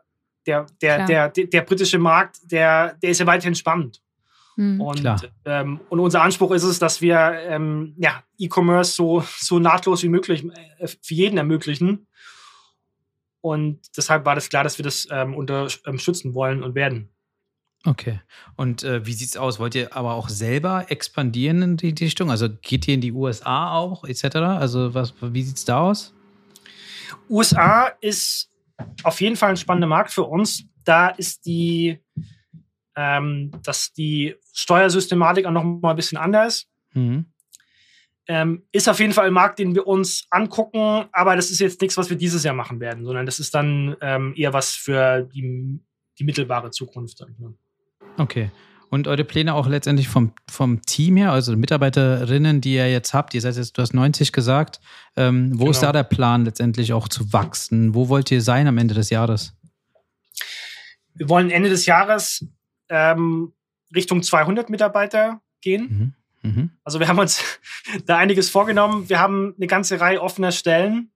Der, der, der, der, der, britische Markt, der, der ist ja weiterhin spannend. Mhm. Und, ähm, und unser Anspruch ist es, dass wir ähm, ja, E-Commerce so, so nahtlos wie möglich äh, für jeden ermöglichen. Und deshalb war das klar, dass wir das ähm, unterstützen wollen und werden. Okay. Und äh, wie es aus? Wollt ihr aber auch selber expandieren in die, Richtung? Also geht ihr in die USA auch, etc.? Also was, wie es da aus? USA ist auf jeden Fall ein spannender Markt für uns. Da ist die ähm, dass die Steuersystematik auch noch mal ein bisschen anders. Mhm. Ähm, ist auf jeden Fall ein Markt, den wir uns angucken, aber das ist jetzt nichts, was wir dieses Jahr machen werden, sondern das ist dann ähm, eher was für die, die mittelbare Zukunft. Okay. Und eure Pläne auch letztendlich vom, vom Team her, also Mitarbeiterinnen, die ihr jetzt habt, ihr seid jetzt, du hast 90 gesagt. Ähm, wo genau. ist da der Plan letztendlich auch zu wachsen? Wo wollt ihr sein am Ende des Jahres? Wir wollen Ende des Jahres ähm, Richtung 200 Mitarbeiter gehen. Mhm. Mhm. Also wir haben uns [LAUGHS] da einiges vorgenommen. Wir haben eine ganze Reihe offener Stellen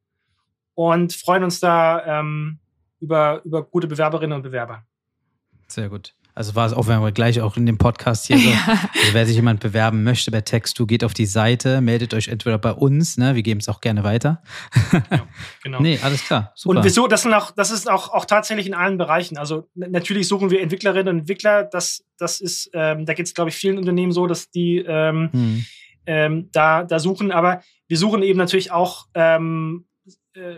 und freuen uns da ähm, über, über gute Bewerberinnen und Bewerber. Sehr gut. Also war es auch, wenn wir gleich auch in dem Podcast hier so, [LAUGHS] ja. also wer sich jemand bewerben möchte bei Textu, geht auf die Seite, meldet euch entweder bei uns, ne, wir geben es auch gerne weiter. ja, [LAUGHS] genau. Nee, alles klar. Super. Und wieso, das sind auch, das ist auch, auch tatsächlich in allen Bereichen. Also natürlich suchen wir Entwicklerinnen und Entwickler, das, das ist, ähm, da geht es, glaube ich, vielen Unternehmen so, dass die ähm, hm. ähm, da, da suchen, aber wir suchen eben natürlich auch ähm, äh,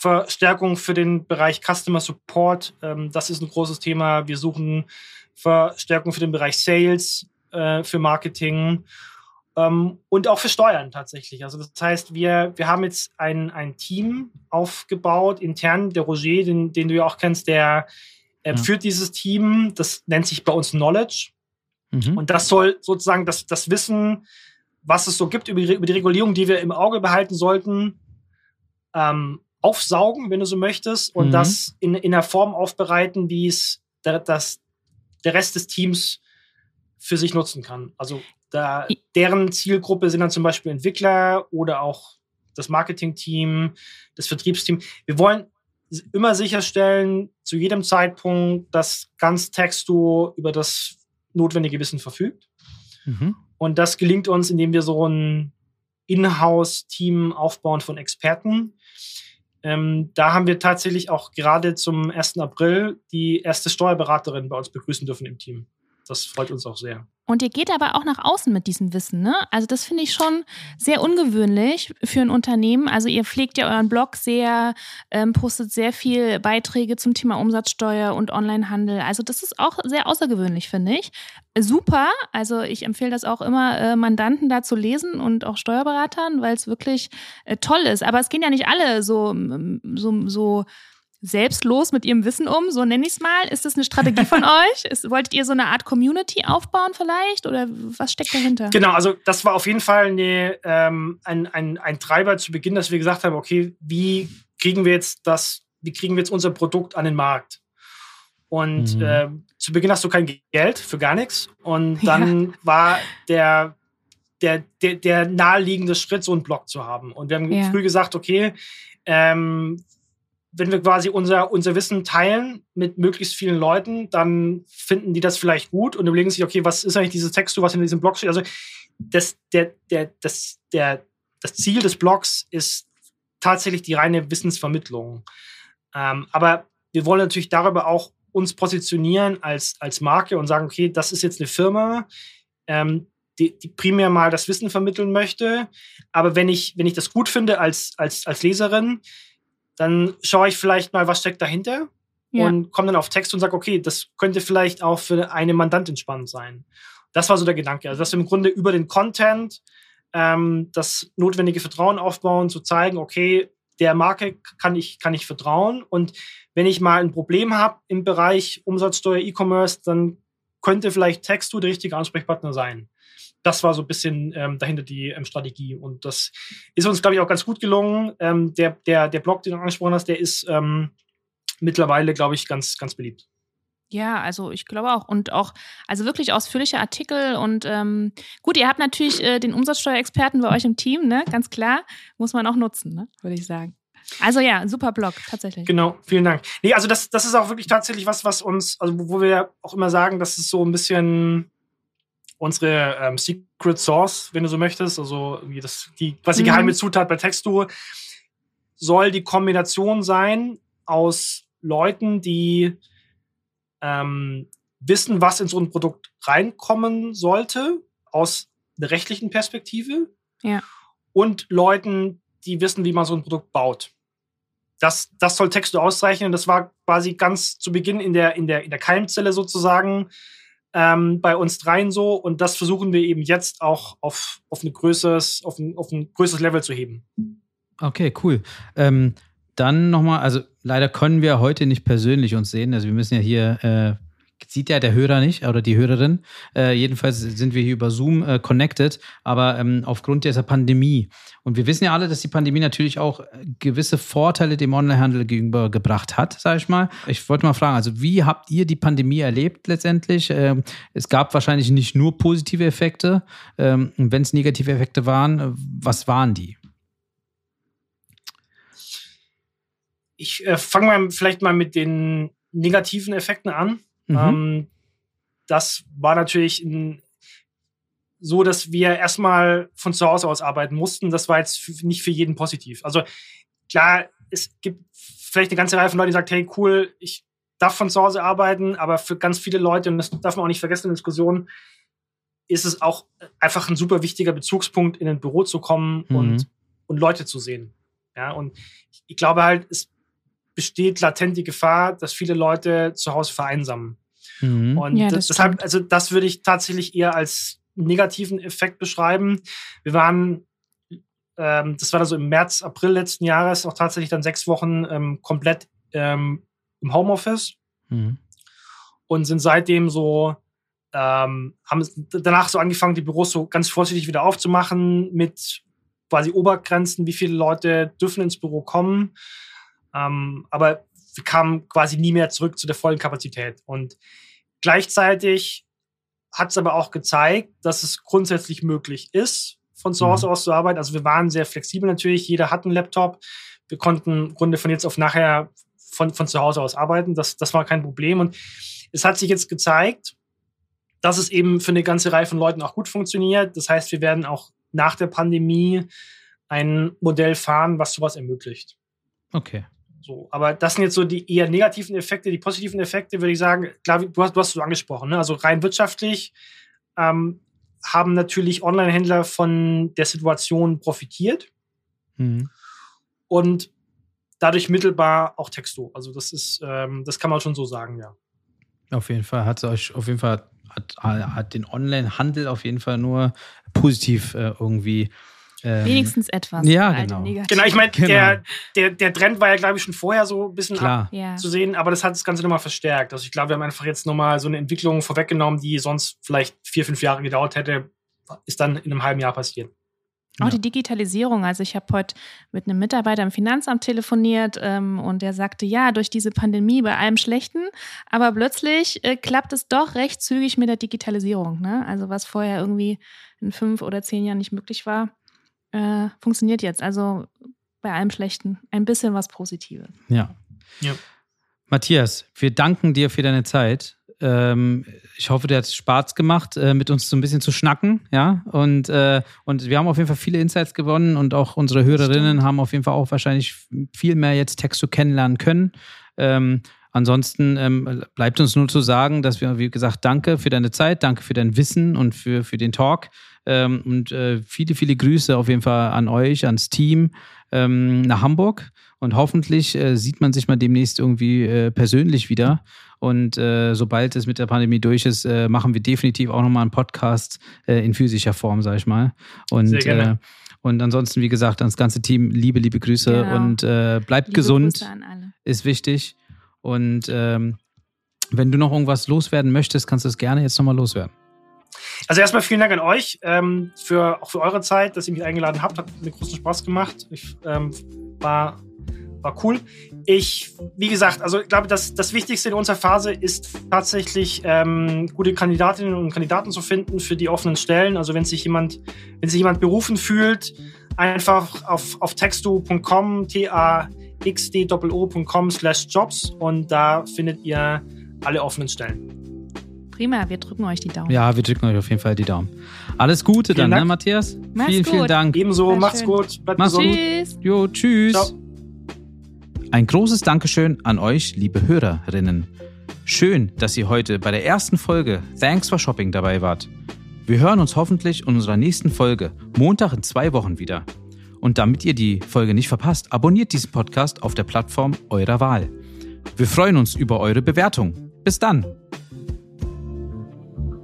Verstärkung für den Bereich Customer Support. Ähm, das ist ein großes Thema. Wir suchen Verstärkung für den Bereich Sales, äh, für Marketing ähm, und auch für Steuern tatsächlich. Also das heißt, wir, wir haben jetzt ein, ein Team aufgebaut, intern, der Roger, den, den du ja auch kennst, der äh, ja. führt dieses Team. Das nennt sich bei uns Knowledge. Mhm. Und das soll sozusagen das, das Wissen, was es so gibt über die, über die Regulierung, die wir im Auge behalten sollten, ähm, aufsaugen, wenn du so möchtest, und mhm. das in, in einer Form aufbereiten, wie es der, das, der Rest des Teams für sich nutzen kann. Also da, deren Zielgruppe sind dann zum Beispiel Entwickler oder auch das Marketingteam, das Vertriebsteam. Wir wollen immer sicherstellen, zu jedem Zeitpunkt, dass ganz Texto über das notwendige Wissen verfügt. Mhm. Und das gelingt uns, indem wir so ein Inhouse-Team aufbauen von Experten, ähm, da haben wir tatsächlich auch gerade zum 1. April die erste Steuerberaterin bei uns begrüßen dürfen im Team. Das freut uns auch sehr. Und ihr geht aber auch nach außen mit diesem Wissen, ne? Also das finde ich schon sehr ungewöhnlich für ein Unternehmen. Also ihr pflegt ja euren Blog sehr, ähm, postet sehr viel Beiträge zum Thema Umsatzsteuer und Onlinehandel. Also das ist auch sehr außergewöhnlich, finde ich. Super. Also ich empfehle das auch immer äh, Mandanten da zu lesen und auch Steuerberatern, weil es wirklich äh, toll ist. Aber es gehen ja nicht alle so, so, so selbstlos mit ihrem Wissen um, so nenne ich es mal. Ist das eine Strategie von [LAUGHS] euch? Ist, wolltet ihr so eine Art Community aufbauen vielleicht oder was steckt dahinter? Genau, also das war auf jeden Fall eine, ähm, ein, ein, ein Treiber zu Beginn, dass wir gesagt haben, okay, wie kriegen wir jetzt das, wie kriegen wir jetzt unser Produkt an den Markt? Und mhm. äh, zu Beginn hast du kein Geld für gar nichts. Und dann ja. war der, der, der, der naheliegende Schritt, so einen Blog zu haben. Und wir haben ja. früh gesagt, okay, ähm, wenn wir quasi unser, unser Wissen teilen mit möglichst vielen Leuten, dann finden die das vielleicht gut und überlegen sich, okay, was ist eigentlich dieses Text, was in diesem Blog steht? Also das, der, der, das, der, das Ziel des Blogs ist tatsächlich die reine Wissensvermittlung. Ähm, aber wir wollen natürlich darüber auch uns positionieren als, als Marke und sagen, okay, das ist jetzt eine Firma, ähm, die, die primär mal das Wissen vermitteln möchte. Aber wenn ich, wenn ich das gut finde als, als, als Leserin, dann schaue ich vielleicht mal, was steckt dahinter ja. und komme dann auf Text und sage, okay, das könnte vielleicht auch für eine Mandantin spannend sein. Das war so der Gedanke. Also, dass wir im Grunde über den Content ähm, das notwendige Vertrauen aufbauen, zu zeigen, okay, der Marke kann ich, kann ich vertrauen. Und wenn ich mal ein Problem habe im Bereich Umsatzsteuer, E-Commerce, dann könnte vielleicht Textu der richtige Ansprechpartner sein das war so ein bisschen ähm, dahinter die ähm, Strategie. Und das ist uns, glaube ich, auch ganz gut gelungen. Ähm, der, der, der Blog, den du angesprochen hast, der ist ähm, mittlerweile, glaube ich, ganz, ganz beliebt. Ja, also ich glaube auch. Und auch, also wirklich ausführliche Artikel und ähm, gut, ihr habt natürlich äh, den Umsatzsteuerexperten bei euch im Team, ne? Ganz klar. Muss man auch nutzen, ne? Würde ich sagen. Also ja, super Blog, tatsächlich. Genau, vielen Dank. Nee, also das, das ist auch wirklich tatsächlich was, was uns, also wo wir auch immer sagen, dass es so ein bisschen unsere ähm, Secret Source, wenn du so möchtest, also wie das, die, was die mhm. geheime Zutat bei Textur, soll die Kombination sein aus Leuten, die ähm, wissen, was in so ein Produkt reinkommen sollte, aus der rechtlichen Perspektive. Ja. Und Leuten, die wissen, wie man so ein Produkt baut. Das, das soll Textu auszeichnen. Das war quasi ganz zu Beginn in der, in der, in der Keimzelle sozusagen ähm, bei uns dreien so und das versuchen wir eben jetzt auch auf, auf, ein, größeres, auf, ein, auf ein größeres Level zu heben. Okay, cool. Ähm, dann nochmal, also leider können wir heute nicht persönlich uns sehen, also wir müssen ja hier äh, sieht ja der Hörer nicht oder die Hörerin. Äh, jedenfalls sind wir hier über Zoom äh, connected, aber ähm, aufgrund dieser Pandemie. Und wir wissen ja alle, dass die Pandemie natürlich auch gewisse Vorteile dem Onlinehandel gegenüber gebracht hat, sage ich mal. Ich wollte mal fragen, also wie habt ihr die Pandemie erlebt letztendlich? Ähm, es gab wahrscheinlich nicht nur positive Effekte. Ähm, Wenn es negative Effekte waren, was waren die? Ich äh, fange mal vielleicht mal mit den negativen Effekten an. Mhm. Ähm, das war natürlich ein, so, dass wir erstmal von zu Hause aus arbeiten mussten. Das war jetzt nicht für jeden positiv. Also klar, es gibt vielleicht eine ganze Reihe von Leuten, die sagt, hey, cool, ich darf von zu Hause arbeiten, aber für ganz viele Leute, und das darf man auch nicht vergessen in der Diskussion, ist es auch einfach ein super wichtiger Bezugspunkt, in ein Büro zu kommen mhm. und, und Leute zu sehen. Ja, und ich glaube halt, es besteht latent die Gefahr, dass viele Leute zu Hause vereinsamen. Mhm. Und ja, das deshalb, stimmt. also das würde ich tatsächlich eher als negativen Effekt beschreiben. Wir waren, ähm, das war also im März, April letzten Jahres, auch tatsächlich dann sechs Wochen ähm, komplett ähm, im Homeoffice mhm. und sind seitdem so, ähm, haben danach so angefangen, die Büros so ganz vorsichtig wieder aufzumachen mit quasi Obergrenzen, wie viele Leute dürfen ins Büro kommen. Ähm, aber wir kamen quasi nie mehr zurück zu der vollen Kapazität. Und gleichzeitig hat es aber auch gezeigt, dass es grundsätzlich möglich ist, von zu Hause mhm. aus zu arbeiten. Also wir waren sehr flexibel natürlich. Jeder hat einen Laptop. Wir konnten im Grunde von jetzt auf nachher von, von zu Hause aus arbeiten. Das, das war kein Problem. Und es hat sich jetzt gezeigt, dass es eben für eine ganze Reihe von Leuten auch gut funktioniert. Das heißt, wir werden auch nach der Pandemie ein Modell fahren, was sowas ermöglicht. Okay. So, aber das sind jetzt so die eher negativen Effekte. Die positiven Effekte würde ich sagen, klar, du hast, du hast es so angesprochen, ne? also rein wirtschaftlich ähm, haben natürlich Online-Händler von der Situation profitiert mhm. und dadurch mittelbar auch Texto. Also das ist, ähm, das kann man schon so sagen, ja. Auf jeden Fall hat es euch, auf jeden Fall hat, hat den Online-Handel auf jeden Fall nur positiv äh, irgendwie ähm, Wenigstens etwas. Ja, genau. Genau, ich meine, genau. der, der, der Trend war ja, glaube ich, schon vorher so ein bisschen ja. zu sehen, aber das hat das Ganze nochmal verstärkt. Also ich glaube, wir haben einfach jetzt nochmal so eine Entwicklung vorweggenommen, die sonst vielleicht vier, fünf Jahre gedauert hätte, ist dann in einem halben Jahr passiert. Auch ja. die Digitalisierung. Also ich habe heute mit einem Mitarbeiter im Finanzamt telefoniert ähm, und der sagte, ja, durch diese Pandemie bei allem Schlechten, aber plötzlich äh, klappt es doch recht zügig mit der Digitalisierung. Ne? Also was vorher irgendwie in fünf oder zehn Jahren nicht möglich war, äh, funktioniert jetzt. Also bei allem Schlechten ein bisschen was Positives. Ja. ja. Matthias, wir danken dir für deine Zeit. Ähm, ich hoffe, dir hat es Spaß gemacht, äh, mit uns so ein bisschen zu schnacken, ja. Und, äh, und wir haben auf jeden Fall viele Insights gewonnen und auch unsere Hörerinnen haben auf jeden Fall auch wahrscheinlich viel mehr jetzt Text zu kennenlernen können. Ähm, Ansonsten ähm, bleibt uns nur zu sagen, dass wir, wie gesagt, danke für deine Zeit, danke für dein Wissen und für, für den Talk. Ähm, und äh, viele, viele Grüße auf jeden Fall an euch, ans Team ähm, nach Hamburg. Und hoffentlich äh, sieht man sich mal demnächst irgendwie äh, persönlich wieder. Und äh, sobald es mit der Pandemie durch ist, äh, machen wir definitiv auch nochmal einen Podcast äh, in physischer Form, sag ich mal. Und, Sehr gerne. und ansonsten, wie gesagt, ans ganze Team, liebe, liebe Grüße genau. und bleibt liebe gesund. Ist wichtig. Und ähm, wenn du noch irgendwas loswerden möchtest, kannst du es gerne jetzt nochmal loswerden. Also erstmal vielen Dank an euch ähm, für auch für eure Zeit, dass ihr mich eingeladen habt. Hat mir großen Spaß gemacht. Ich ähm, war war cool. Ich, wie gesagt, also ich glaube, das, das Wichtigste in unserer Phase ist tatsächlich ähm, gute Kandidatinnen und Kandidaten zu finden für die offenen Stellen. Also wenn sich jemand, wenn sich jemand berufen fühlt, einfach auf, auf textu.com, t-a-x-d-o.com slash jobs und da findet ihr alle offenen Stellen. Prima, wir drücken euch die Daumen. Ja, wir drücken euch auf jeden Fall die Daumen. Alles Gute vielen dann, ne, Dank. ne, Matthias? Mach's vielen, gut. vielen Dank. Ebenso, Sehr macht's schön. gut. Bleibt Mach's gesund. Tschüss. Jo, tschüss. Ciao. Ein großes Dankeschön an euch, liebe Hörerinnen. Schön, dass ihr heute bei der ersten Folge Thanks for Shopping dabei wart. Wir hören uns hoffentlich in unserer nächsten Folge, Montag in zwei Wochen wieder. Und damit ihr die Folge nicht verpasst, abonniert diesen Podcast auf der Plattform eurer Wahl. Wir freuen uns über eure Bewertung. Bis dann!